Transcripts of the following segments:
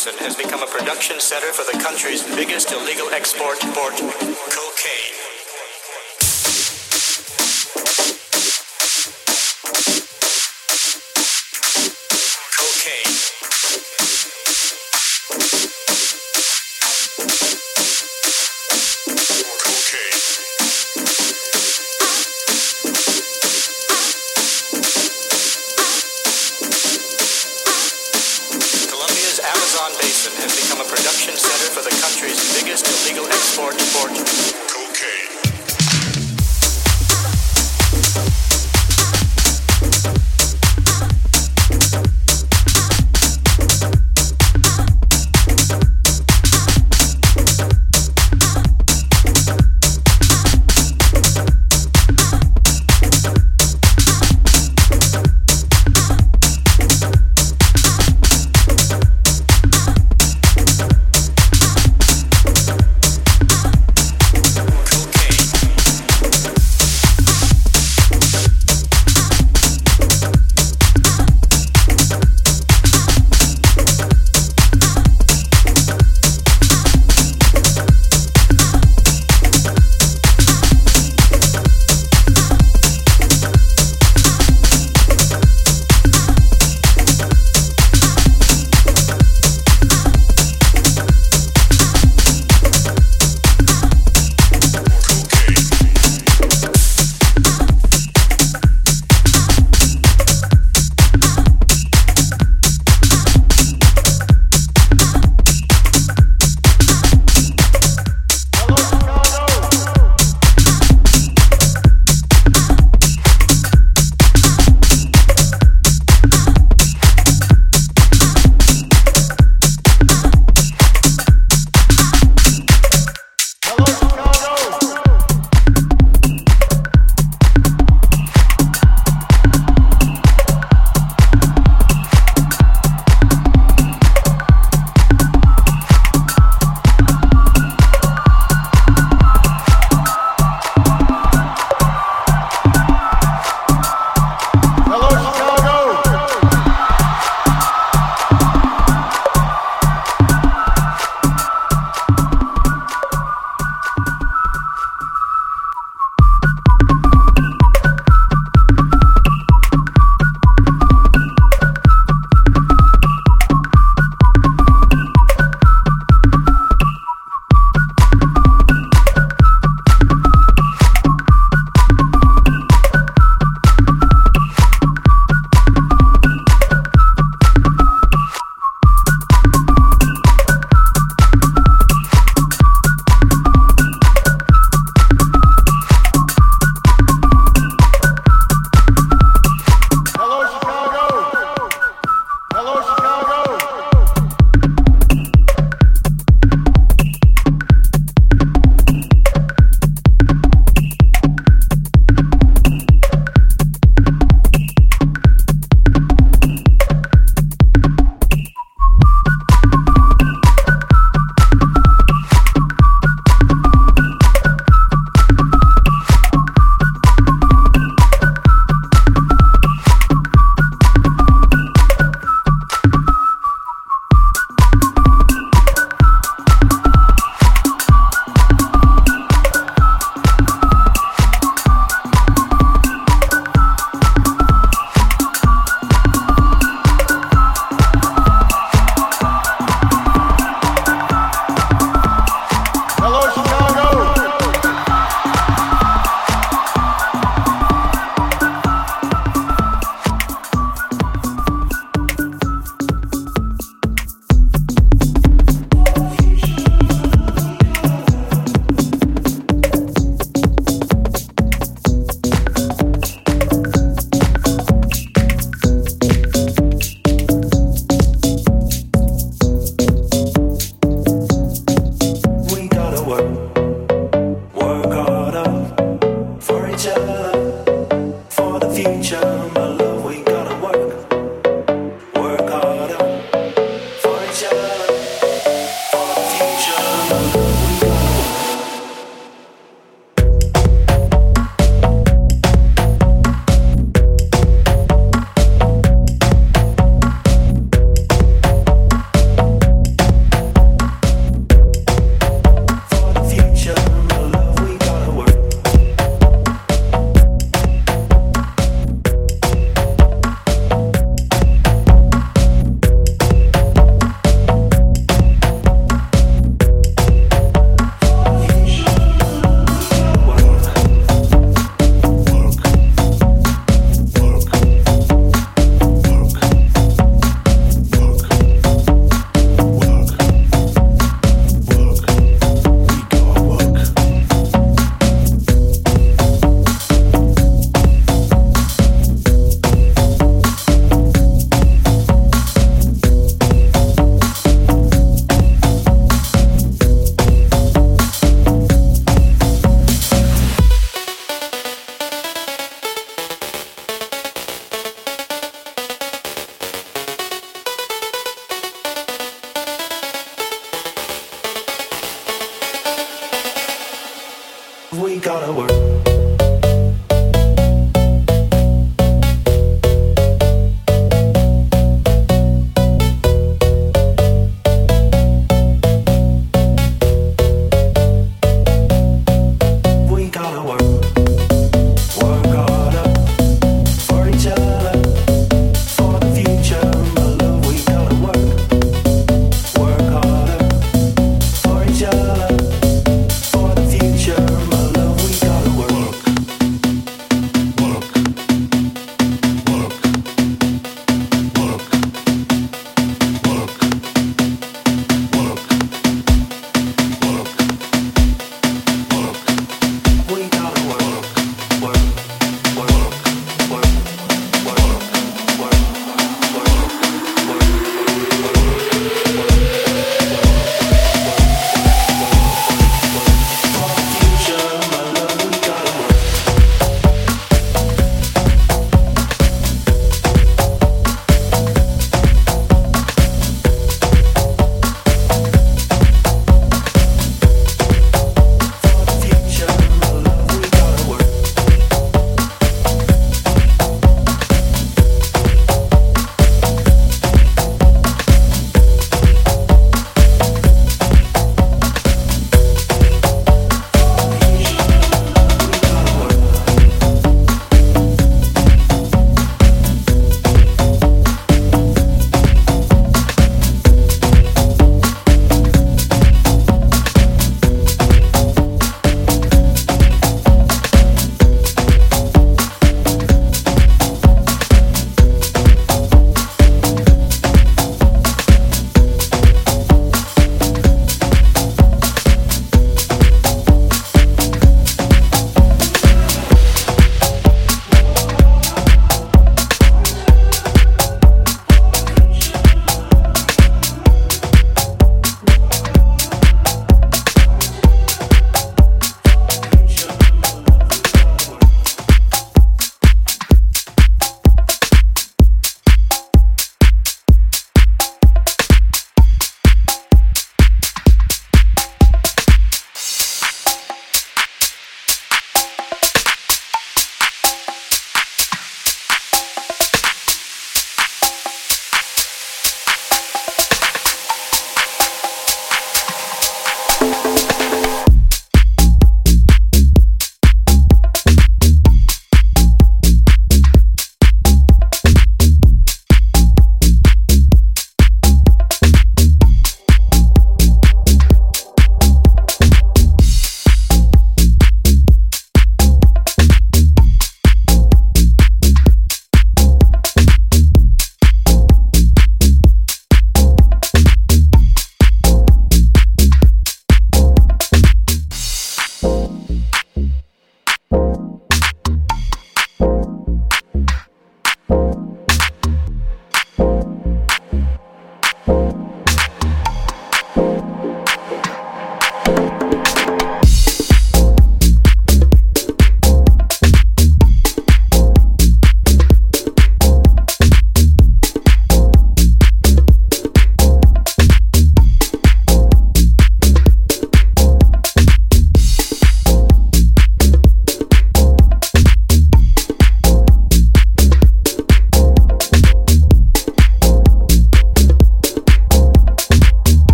Basin has become a production center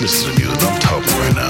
don't just listen to. I'm talking right now.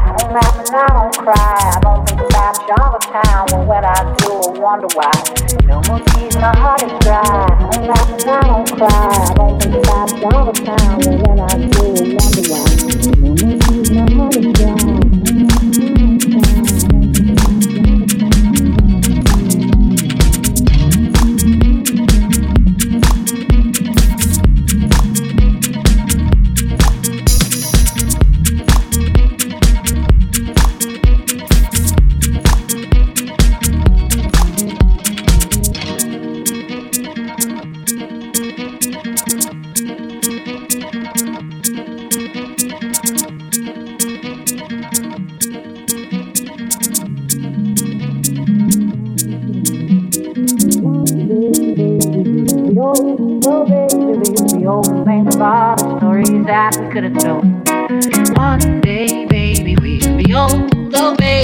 I don't cry. I don't think about Java Town, the time. When I do, I wonder why. No more tears, my heart is dry. Oh, mama, I don't cry. I don't think about Java Town, the time. When I do, I wonder why. No more tears, my heart is dry. Oh, baby, we always think about the stories that we could have told. One day, baby, we'll be old. though, baby.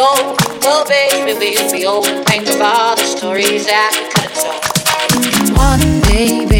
old. Well, baby, we'll be old and think the stories that we could have told. One day, baby.